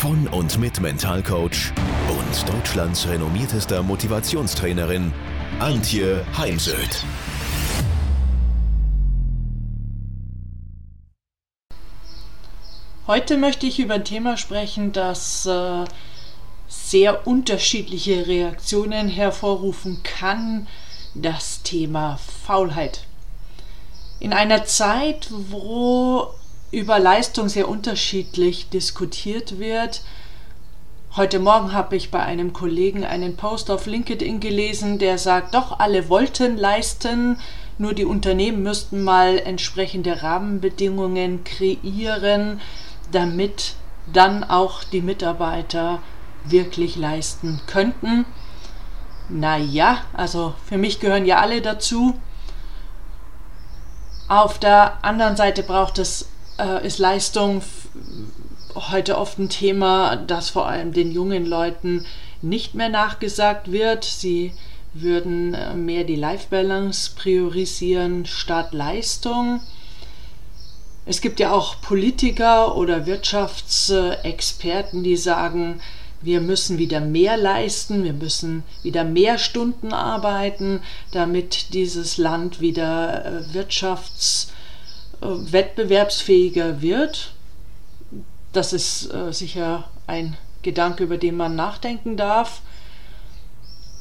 von und mit Mentalcoach und Deutschlands renommiertester Motivationstrainerin Antje Heimsöth. Heute möchte ich über ein Thema sprechen, das äh, sehr unterschiedliche Reaktionen hervorrufen kann. Das Thema Faulheit. In einer Zeit, wo über Leistung sehr unterschiedlich diskutiert wird. Heute Morgen habe ich bei einem Kollegen einen Post auf LinkedIn gelesen, der sagt, doch alle wollten leisten, nur die Unternehmen müssten mal entsprechende Rahmenbedingungen kreieren, damit dann auch die Mitarbeiter wirklich leisten könnten. Naja, also für mich gehören ja alle dazu. Auf der anderen Seite braucht es äh, ist Leistung heute oft ein Thema, das vor allem den jungen Leuten nicht mehr nachgesagt wird. Sie würden äh, mehr die Life Balance priorisieren statt Leistung. Es gibt ja auch Politiker oder Wirtschaftsexperten, die sagen, wir müssen wieder mehr leisten, wir müssen wieder mehr Stunden arbeiten, damit dieses Land wieder äh, wirtschafts- wettbewerbsfähiger wird. Das ist äh, sicher ein Gedanke, über den man nachdenken darf.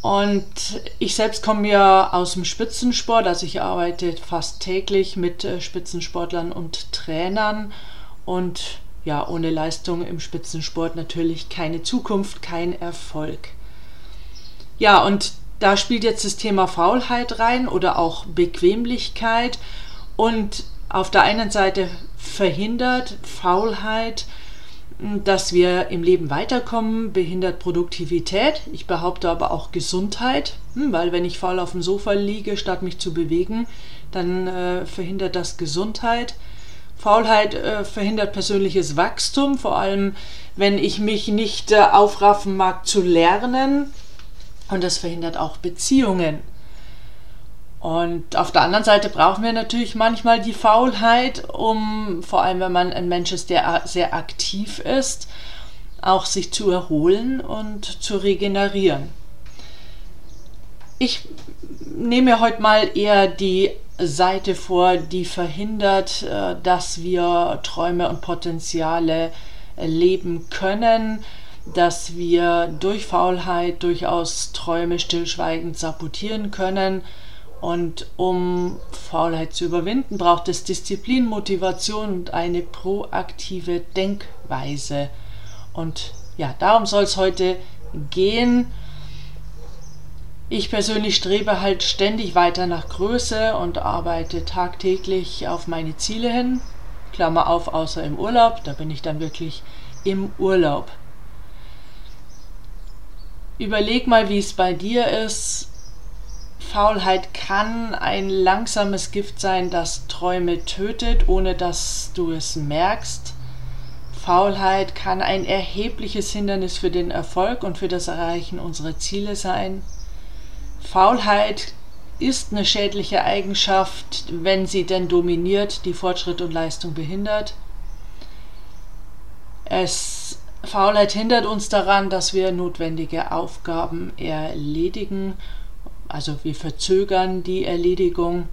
Und ich selbst komme ja aus dem Spitzensport, also ich arbeite fast täglich mit äh, Spitzensportlern und Trainern und ja, ohne Leistung im Spitzensport natürlich keine Zukunft, kein Erfolg. Ja, und da spielt jetzt das Thema Faulheit rein oder auch Bequemlichkeit und auf der einen Seite verhindert Faulheit, dass wir im Leben weiterkommen, behindert Produktivität. Ich behaupte aber auch Gesundheit, hm, weil wenn ich faul auf dem Sofa liege, statt mich zu bewegen, dann äh, verhindert das Gesundheit. Faulheit äh, verhindert persönliches Wachstum, vor allem wenn ich mich nicht äh, aufraffen mag zu lernen. Und das verhindert auch Beziehungen. Und auf der anderen Seite brauchen wir natürlich manchmal die Faulheit, um, vor allem wenn man ein Mensch ist, der sehr aktiv ist, auch sich zu erholen und zu regenerieren. Ich nehme heute mal eher die Seite vor, die verhindert, äh, dass wir Träume und Potenziale leben können, dass wir durch Faulheit durchaus Träume stillschweigend sabotieren können und um Faulheit zu überwinden, braucht es Disziplin, Motivation und eine proaktive Denkweise. Und ja, darum soll es heute gehen. Ich persönlich strebe halt ständig weiter nach Größe und arbeite tagtäglich auf meine Ziele hin. Klammer auf, außer im Urlaub, da bin ich dann wirklich im Urlaub. Überleg mal, wie es bei dir ist Faulheit kann ein langsames Gift sein, das Träume tötet, ohne dass du es merkst. Faulheit kann ein erhebliches Hindernis für den Erfolg und für das Erreichen unserer Ziele sein. Faulheit ist eine schädliche Eigenschaft, wenn sie denn dominiert, die Fortschritt und Leistung behindert. Es, Faulheit hindert uns daran, dass wir notwendige Aufgaben erledigen also wir verzögern die Erledigung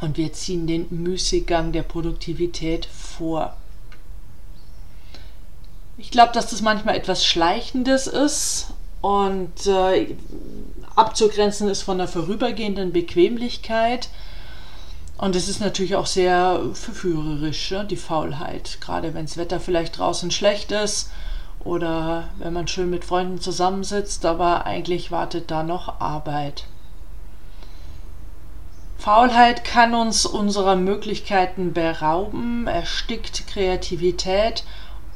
und wir ziehen den Müßiggang der Produktivität vor. Ich glaube, dass das manchmal etwas Schleichendes ist und äh, abzugrenzen ist von der vorübergehenden Bequemlichkeit. Und es ist natürlich auch sehr verführerisch, ja, die Faulheit. Gerade wenn das Wetter vielleicht draußen schlecht ist oder wenn man schön mit Freunden zusammensitzt, aber eigentlich wartet da noch Arbeit. Faulheit kann uns unserer Möglichkeiten berauben, erstickt Kreativität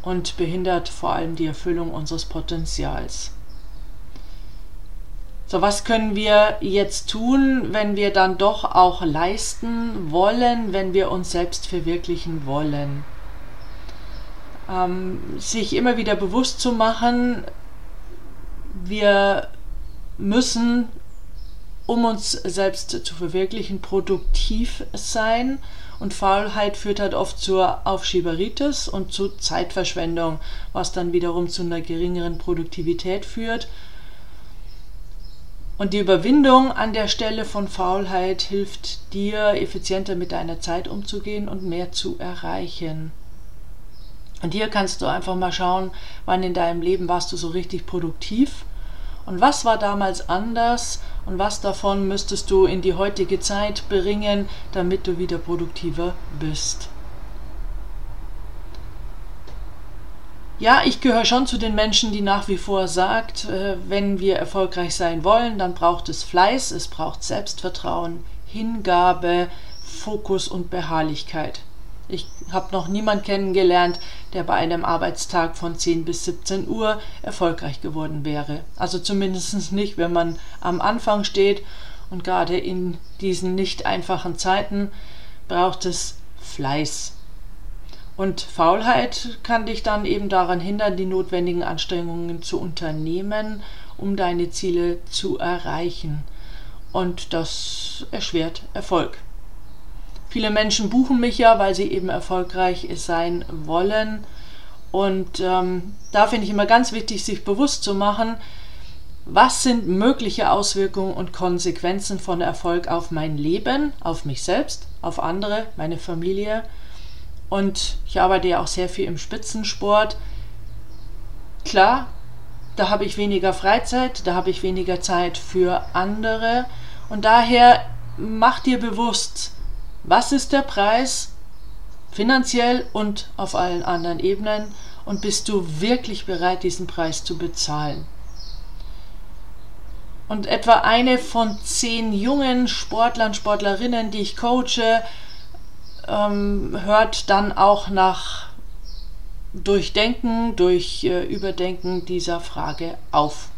und behindert vor allem die Erfüllung unseres Potenzials. So, was können wir jetzt tun, wenn wir dann doch auch leisten wollen, wenn wir uns selbst verwirklichen wollen? Ähm, sich immer wieder bewusst zu machen, wir müssen, um uns selbst zu verwirklichen, produktiv sein. Und Faulheit führt halt oft zur Aufschieberitis und zu Zeitverschwendung, was dann wiederum zu einer geringeren Produktivität führt und die Überwindung an der Stelle von Faulheit hilft dir, effizienter mit deiner Zeit umzugehen und mehr zu erreichen. Und hier kannst du einfach mal schauen, wann in deinem Leben warst du so richtig produktiv und was war damals anders und was davon müsstest du in die heutige Zeit bringen, damit du wieder produktiver bist. Ja, ich gehöre schon zu den Menschen, die nach wie vor sagt, äh, wenn wir erfolgreich sein wollen, dann braucht es Fleiß, es braucht Selbstvertrauen, Hingabe, Fokus und Beharrlichkeit. Ich habe noch niemanden kennengelernt, der bei einem Arbeitstag von 10 bis 17 Uhr erfolgreich geworden wäre. Also zumindest nicht, wenn man am Anfang steht und gerade in diesen nicht einfachen Zeiten braucht es Fleiß. Und Faulheit kann dich dann eben daran hindern, die notwendigen Anstrengungen zu unternehmen, um deine Ziele zu erreichen. Und das erschwert Erfolg. Viele Menschen buchen mich ja, weil sie eben erfolgreich sein wollen. Und ähm, da finde ich immer ganz wichtig, sich bewusst zu machen, was sind mögliche Auswirkungen und Konsequenzen von Erfolg auf mein Leben, auf mich selbst, auf andere, meine Familie und ich arbeite ja auch sehr viel im Spitzensport. Klar, da habe ich weniger Freizeit, da habe ich weniger Zeit für andere. Und daher mach dir bewusst, was ist der Preis finanziell und auf allen anderen Ebenen und bist du wirklich bereit, diesen Preis zu bezahlen. Und etwa eine von zehn jungen Sportlern, Sportlerinnen, die ich coache, ähm, hört dann auch nach Durchdenken, durch äh, Überdenken dieser Frage auf.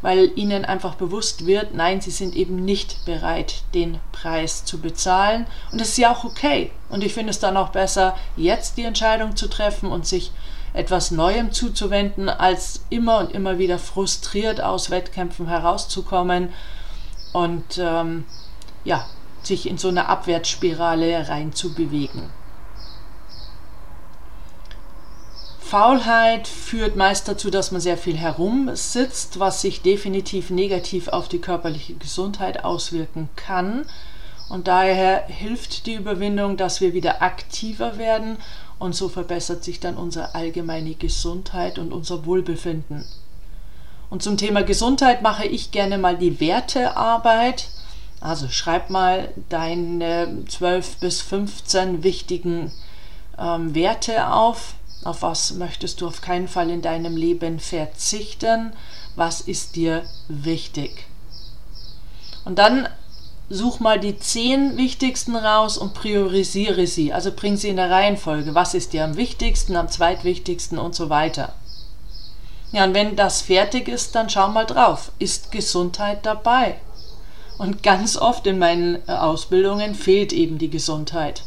Weil ihnen einfach bewusst wird, nein, sie sind eben nicht bereit, den Preis zu bezahlen. Und das ist ja auch okay. Und ich finde es dann auch besser, jetzt die Entscheidung zu treffen und sich etwas Neuem zuzuwenden, als immer und immer wieder frustriert aus Wettkämpfen herauszukommen. Und ähm, ja, sich in so eine Abwärtsspirale rein zu bewegen. Faulheit führt meist dazu, dass man sehr viel herumsitzt, was sich definitiv negativ auf die körperliche Gesundheit auswirken kann. Und daher hilft die Überwindung, dass wir wieder aktiver werden und so verbessert sich dann unsere allgemeine Gesundheit und unser Wohlbefinden. Und zum Thema Gesundheit mache ich gerne mal die Wertearbeit. Also schreib mal deine 12 bis 15 wichtigen ähm, Werte auf. Auf was möchtest du auf keinen Fall in deinem Leben verzichten? Was ist dir wichtig? Und dann such mal die 10 wichtigsten raus und priorisiere sie. Also bring sie in der Reihenfolge. Was ist dir am wichtigsten, am zweitwichtigsten und so weiter. Ja, und wenn das fertig ist, dann schau mal drauf. Ist Gesundheit dabei? Und ganz oft in meinen äh, Ausbildungen fehlt eben die Gesundheit.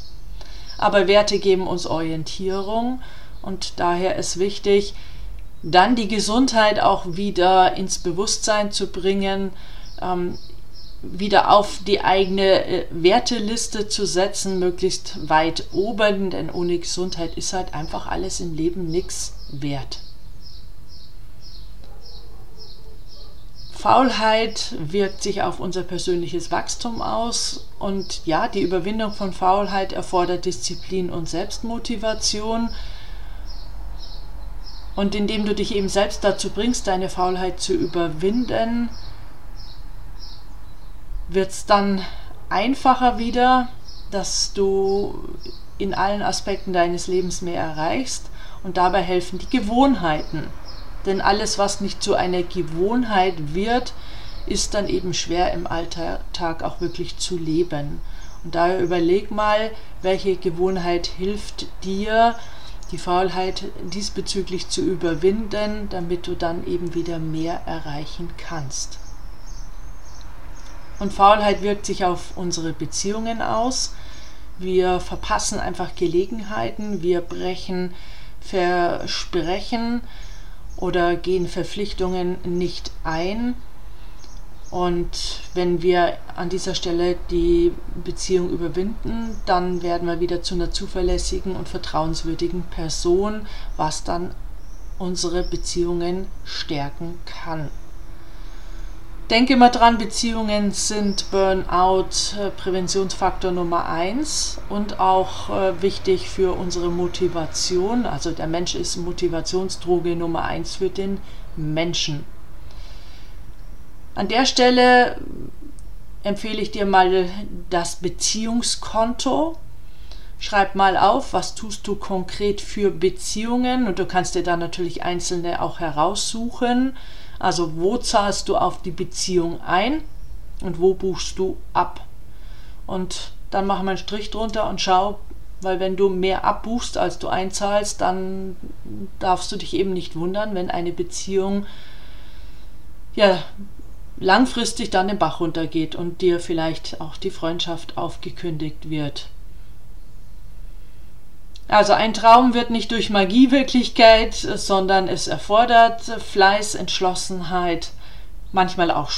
Aber Werte geben uns Orientierung und daher ist wichtig, dann die Gesundheit auch wieder ins Bewusstsein zu bringen, ähm, wieder auf die eigene äh, Werteliste zu setzen, möglichst weit oben, denn ohne Gesundheit ist halt einfach alles im Leben nichts wert. Faulheit wirkt sich auf unser persönliches Wachstum aus und ja, die Überwindung von Faulheit erfordert Disziplin und Selbstmotivation. Und indem du dich eben selbst dazu bringst, deine Faulheit zu überwinden, wird es dann einfacher wieder, dass du in allen Aspekten deines Lebens mehr erreichst und dabei helfen die Gewohnheiten. Denn alles, was nicht zu einer Gewohnheit wird, ist dann eben schwer im Alltag auch wirklich zu leben. Und daher überleg mal, welche Gewohnheit hilft dir, die Faulheit diesbezüglich zu überwinden, damit du dann eben wieder mehr erreichen kannst. Und Faulheit wirkt sich auf unsere Beziehungen aus. Wir verpassen einfach Gelegenheiten, wir brechen Versprechen oder gehen Verpflichtungen nicht ein. Und wenn wir an dieser Stelle die Beziehung überwinden, dann werden wir wieder zu einer zuverlässigen und vertrauenswürdigen Person, was dann unsere Beziehungen stärken kann. Denke immer dran, Beziehungen sind Burnout äh, Präventionsfaktor Nummer eins und auch äh, wichtig für unsere Motivation. Also der Mensch ist Motivationsdroge Nummer eins für den Menschen. An der Stelle empfehle ich dir mal das Beziehungskonto. Schreib mal auf, was tust du konkret für Beziehungen und du kannst dir dann natürlich einzelne auch heraussuchen also wo zahlst du auf die Beziehung ein und wo buchst du ab? Und dann machen wir einen Strich drunter und schau, weil wenn du mehr abbuchst, als du einzahlst, dann darfst du dich eben nicht wundern, wenn eine Beziehung ja langfristig dann den Bach runtergeht und dir vielleicht auch die Freundschaft aufgekündigt wird. Also ein Traum wird nicht durch Magie Wirklichkeit, sondern es erfordert Fleiß, Entschlossenheit, manchmal auch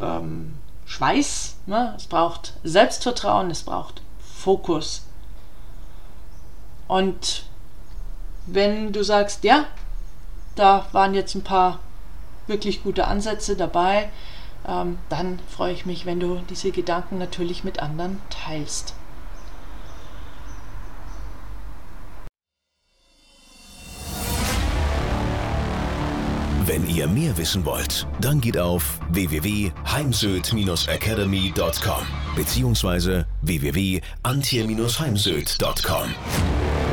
ähm, Schweiß. Ne? Es braucht Selbstvertrauen, es braucht Fokus. Und wenn du sagst, ja, da waren jetzt ein paar wirklich gute Ansätze dabei, ähm, dann freue ich mich, wenn du diese Gedanken natürlich mit anderen teilst. Wenn ihr mehr wissen wollt, dann geht auf www.heimsöd-academy.com bzw. www.antje-heimsöd.com.